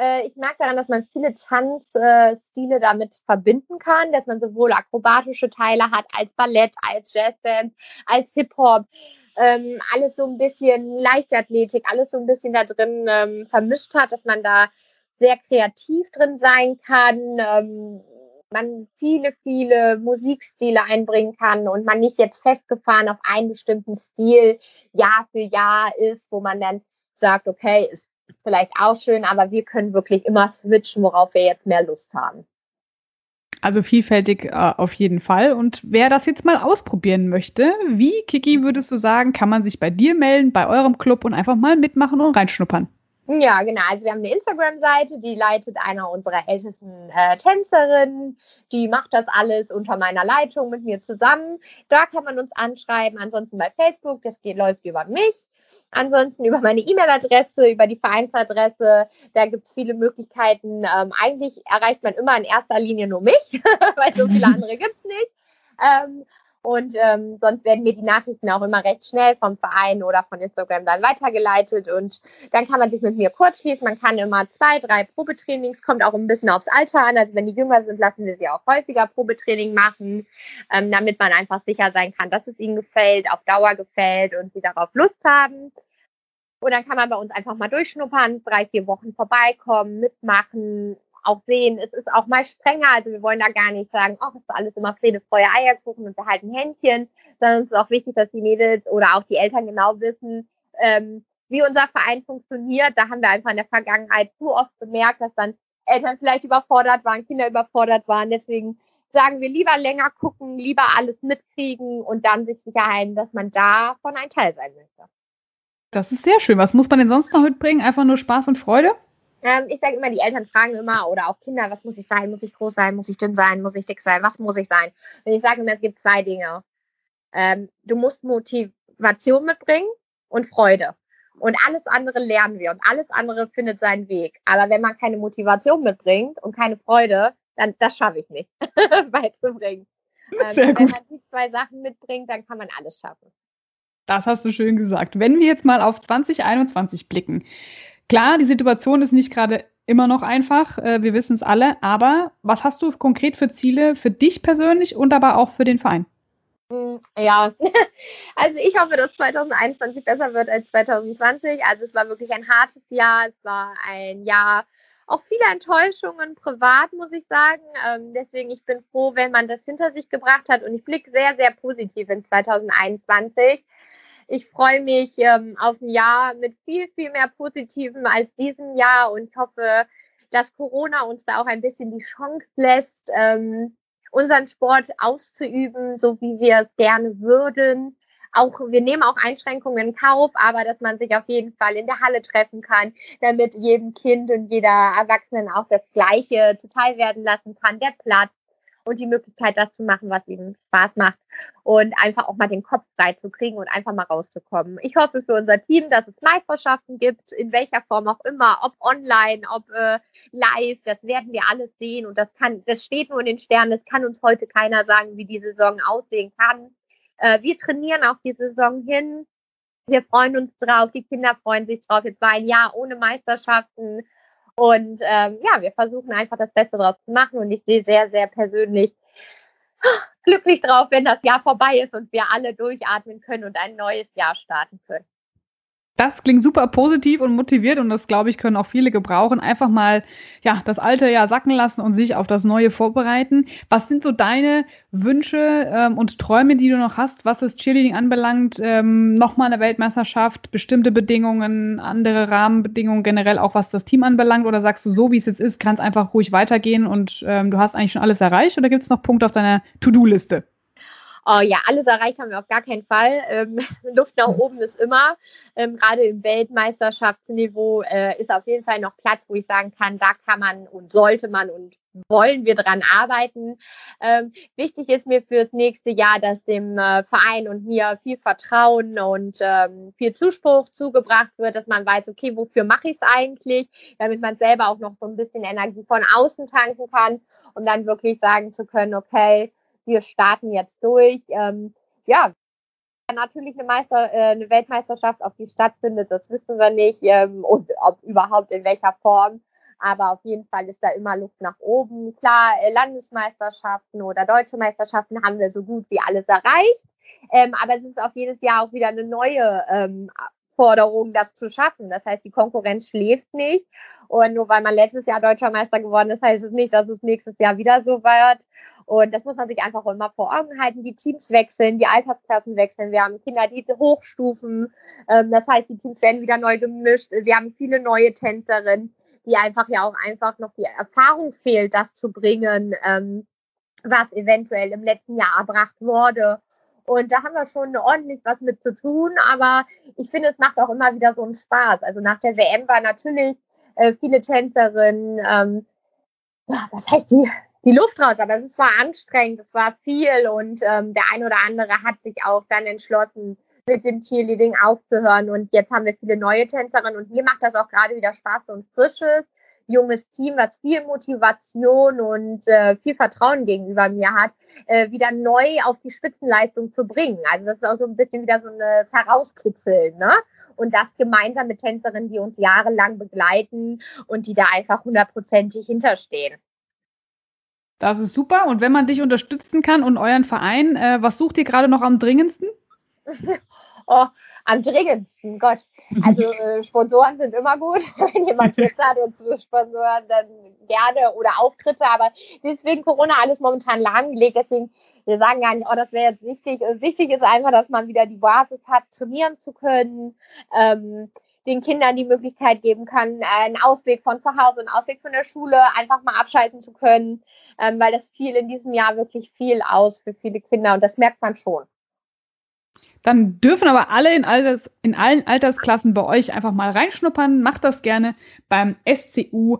Äh, ich mag daran, dass man viele Tanzstile damit verbinden kann, dass man sowohl akrobatische Teile hat als Ballett, als Jazzband, als Hip-Hop. Ähm, alles so ein bisschen Leichtathletik, alles so ein bisschen da drin ähm, vermischt hat, dass man da sehr kreativ drin sein kann, ähm, man viele, viele Musikstile einbringen kann und man nicht jetzt festgefahren auf einen bestimmten Stil Jahr für Jahr ist, wo man dann sagt, okay, ist vielleicht auch schön, aber wir können wirklich immer switchen, worauf wir jetzt mehr Lust haben. Also vielfältig äh, auf jeden Fall. Und wer das jetzt mal ausprobieren möchte, wie, Kiki, würdest du sagen, kann man sich bei dir melden, bei eurem Club und einfach mal mitmachen und reinschnuppern? Ja, genau. Also wir haben eine Instagram-Seite, die leitet einer unserer ältesten äh, Tänzerinnen. Die macht das alles unter meiner Leitung mit mir zusammen. Da kann man uns anschreiben. Ansonsten bei Facebook, das geht, läuft über mich. Ansonsten über meine E-Mail-Adresse, über die Vereinsadresse, da gibt es viele Möglichkeiten. Ähm, eigentlich erreicht man immer in erster Linie nur mich, weil so viele andere gibt es nicht. Ähm, und ähm, sonst werden mir die Nachrichten auch immer recht schnell vom Verein oder von Instagram dann weitergeleitet. Und dann kann man sich mit mir kurz schließen. Man kann immer zwei, drei Probetrainings, kommt auch ein bisschen aufs Alter an. Also wenn die jünger sind, lassen wir sie auch häufiger Probetraining machen, ähm, damit man einfach sicher sein kann, dass es ihnen gefällt, auf Dauer gefällt und sie darauf Lust haben. Und dann kann man bei uns einfach mal durchschnuppern, drei, vier Wochen vorbeikommen, mitmachen, auch sehen, es ist auch mal strenger. Also wir wollen da gar nicht sagen, ach, es ist alles immer Friede, Feuer, Eierkuchen und wir halten Händchen, sondern es ist auch wichtig, dass die Mädels oder auch die Eltern genau wissen, ähm, wie unser Verein funktioniert. Da haben wir einfach in der Vergangenheit zu oft bemerkt, dass dann Eltern vielleicht überfordert waren, Kinder überfordert waren. Deswegen sagen wir lieber länger gucken, lieber alles mitkriegen und dann sich sicher ein, dass man davon ein Teil sein möchte. Das ist sehr schön. Was muss man denn sonst noch mitbringen? Einfach nur Spaß und Freude? Ähm, ich sage immer, die Eltern fragen immer oder auch Kinder, was muss ich sein? Muss ich groß sein? Muss ich dünn sein? Muss ich dick sein? Was muss ich sein? Und ich sage immer, es gibt zwei Dinge. Ähm, du musst Motivation mitbringen und Freude. Und alles andere lernen wir und alles andere findet seinen Weg. Aber wenn man keine Motivation mitbringt und keine Freude, dann das schaffe ich nicht beizubringen. Ähm, wenn man die zwei Sachen mitbringt, dann kann man alles schaffen. Das hast du schön gesagt. Wenn wir jetzt mal auf 2021 blicken, Klar, die Situation ist nicht gerade immer noch einfach, äh, wir wissen es alle, aber was hast du konkret für Ziele für dich persönlich und aber auch für den Verein? Hm, ja, also ich hoffe, dass 2021 besser wird als 2020. Also es war wirklich ein hartes Jahr, es war ein Jahr auch viele Enttäuschungen privat, muss ich sagen. Ähm, deswegen, ich bin froh, wenn man das hinter sich gebracht hat und ich blicke sehr, sehr positiv in 2021. Ich freue mich ähm, auf ein Jahr mit viel, viel mehr Positiven als diesem Jahr und hoffe, dass Corona uns da auch ein bisschen die Chance lässt, ähm, unseren Sport auszuüben, so wie wir es gerne würden. Auch wir nehmen auch Einschränkungen in Kauf, aber dass man sich auf jeden Fall in der Halle treffen kann, damit jedem Kind und jeder Erwachsenen auch das Gleiche zuteil werden lassen kann, der Platz und die Möglichkeit, das zu machen, was ihnen Spaß macht und einfach auch mal den Kopf frei zu kriegen und einfach mal rauszukommen. Ich hoffe für unser Team, dass es Meisterschaften gibt, in welcher Form auch immer, ob online, ob äh, live, das werden wir alles sehen und das kann, das steht nur in den Sternen, das kann uns heute keiner sagen, wie die Saison aussehen kann. Äh, wir trainieren auch die Saison hin. Wir freuen uns drauf, die Kinder freuen sich drauf. Jetzt war ein Jahr ohne Meisterschaften. Und ähm, ja, wir versuchen einfach das Beste daraus zu machen. Und ich sehe sehr, sehr persönlich glücklich drauf, wenn das Jahr vorbei ist und wir alle durchatmen können und ein neues Jahr starten können. Das klingt super positiv und motiviert und das, glaube ich, können auch viele gebrauchen. Einfach mal, ja, das alte Jahr sacken lassen und sich auf das neue vorbereiten. Was sind so deine Wünsche ähm, und Träume, die du noch hast, was das Cheerleading anbelangt? Ähm, Nochmal eine Weltmeisterschaft, bestimmte Bedingungen, andere Rahmenbedingungen, generell auch was das Team anbelangt? Oder sagst du, so wie es jetzt ist, kann es einfach ruhig weitergehen und ähm, du hast eigentlich schon alles erreicht? Oder gibt es noch Punkte auf deiner To-Do-Liste? Oh ja, alles erreicht haben wir auf gar keinen Fall. Ähm, Luft nach hm. oben ist immer. Ähm, Gerade im Weltmeisterschaftsniveau äh, ist auf jeden Fall noch Platz, wo ich sagen kann, da kann man und sollte man und wollen wir dran arbeiten. Ähm, wichtig ist mir fürs nächste Jahr, dass dem äh, Verein und mir viel Vertrauen und ähm, viel Zuspruch zugebracht wird, dass man weiß, okay, wofür mache ich es eigentlich, damit man selber auch noch so ein bisschen Energie von außen tanken kann, um dann wirklich sagen zu können, okay, wir starten jetzt durch. Ähm, ja, natürlich eine, Meister, äh, eine Weltmeisterschaft, ob die stattfindet, das wissen wir nicht ähm, und ob überhaupt in welcher Form. Aber auf jeden Fall ist da immer Luft nach oben. Klar, äh, Landesmeisterschaften oder deutsche Meisterschaften haben wir so gut wie alles erreicht. Ähm, aber es ist auf jedes Jahr auch wieder eine neue ähm, Forderung, das zu schaffen. Das heißt, die Konkurrenz schläft nicht. Und nur weil man letztes Jahr deutscher Meister geworden ist, heißt es nicht, dass es nächstes Jahr wieder so wird. Und das muss man sich einfach immer vor Augen halten. Die Teams wechseln, die Altersklassen wechseln. Wir haben Kinder, die hochstufen. Ähm, das heißt, die Teams werden wieder neu gemischt. Wir haben viele neue Tänzerinnen, die einfach ja auch einfach noch die Erfahrung fehlt, das zu bringen, ähm, was eventuell im letzten Jahr erbracht wurde. Und da haben wir schon ordentlich was mit zu tun. Aber ich finde, es macht auch immer wieder so einen Spaß. Also nach der WM war natürlich äh, viele Tänzerinnen, ähm, was heißt die, die Luft raus. Aber es war anstrengend, es war viel und ähm, der ein oder andere hat sich auch dann entschlossen, mit dem Cheerleading aufzuhören. Und jetzt haben wir viele neue Tänzerinnen und mir macht das auch gerade wieder Spaß und Frisches junges Team, was viel Motivation und äh, viel Vertrauen gegenüber mir hat, äh, wieder neu auf die Spitzenleistung zu bringen. Also das ist auch so ein bisschen wieder so ein Herauskitzeln, ne? Und das gemeinsam mit Tänzerinnen, die uns jahrelang begleiten und die da einfach hundertprozentig hinterstehen. Das ist super. Und wenn man dich unterstützen kann und euren Verein, äh, was sucht ihr gerade noch am dringendsten? oh, am dringendsten, Gott. Also äh, Sponsoren sind immer gut. Wenn jemand Lust hat und zu Sponsoren, dann gerne oder Auftritte. Aber deswegen Corona alles momentan lahmgelegt. Deswegen, wir sagen gar nicht, oh, das wäre jetzt wichtig. Und wichtig ist einfach, dass man wieder die Basis hat, trainieren zu können. Ähm, den Kindern die Möglichkeit geben kann, einen Ausweg von zu Hause, einen Ausweg von der Schule, einfach mal abschalten zu können, ähm, weil das fiel in diesem Jahr wirklich viel aus für viele Kinder und das merkt man schon. Dann dürfen aber alle in, Alters, in allen Altersklassen bei euch einfach mal reinschnuppern. Macht das gerne beim SCU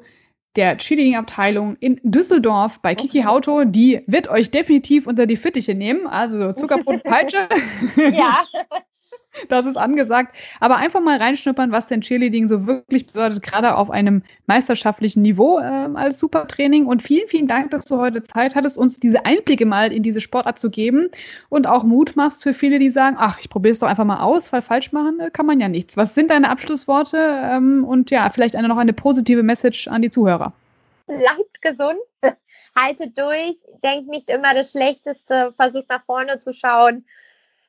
der Cheerleading-Abteilung in Düsseldorf bei Kiki Hauto. Die wird euch definitiv unter die Fittiche nehmen. Also Zuckerbrot, Peitsche. ja. Das ist angesagt. Aber einfach mal reinschnuppern, was denn Cheerleading so wirklich bedeutet, gerade auf einem meisterschaftlichen Niveau äh, als Supertraining. Und vielen, vielen Dank, dass du heute Zeit hattest, uns diese Einblicke mal in diese Sportart zu geben und auch Mut machst für viele, die sagen, ach, ich probiere es doch einfach mal aus, weil falsch machen äh, kann man ja nichts. Was sind deine Abschlussworte? Ähm, und ja, vielleicht eine, noch eine positive Message an die Zuhörer. Bleibt gesund, haltet durch, denkt nicht immer das Schlechteste, versucht nach vorne zu schauen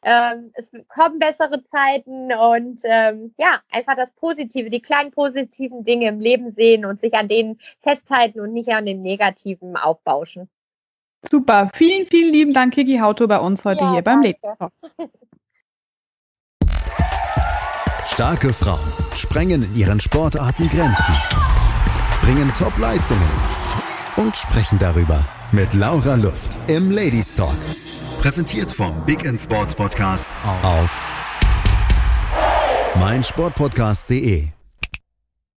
ähm, es kommen bessere Zeiten und ähm, ja, einfach das Positive, die kleinen positiven Dinge im Leben sehen und sich an denen festhalten und nicht an den negativen aufbauschen. Super, vielen, vielen lieben Dank, Kiki Hauto, bei uns heute ja, hier beim Leben. Starke Frauen sprengen in ihren Sportarten Grenzen, bringen Top-Leistungen und sprechen darüber mit Laura Luft im Ladies Talk. Präsentiert vom Big End Sports Podcast auf meinsportpodcast.de.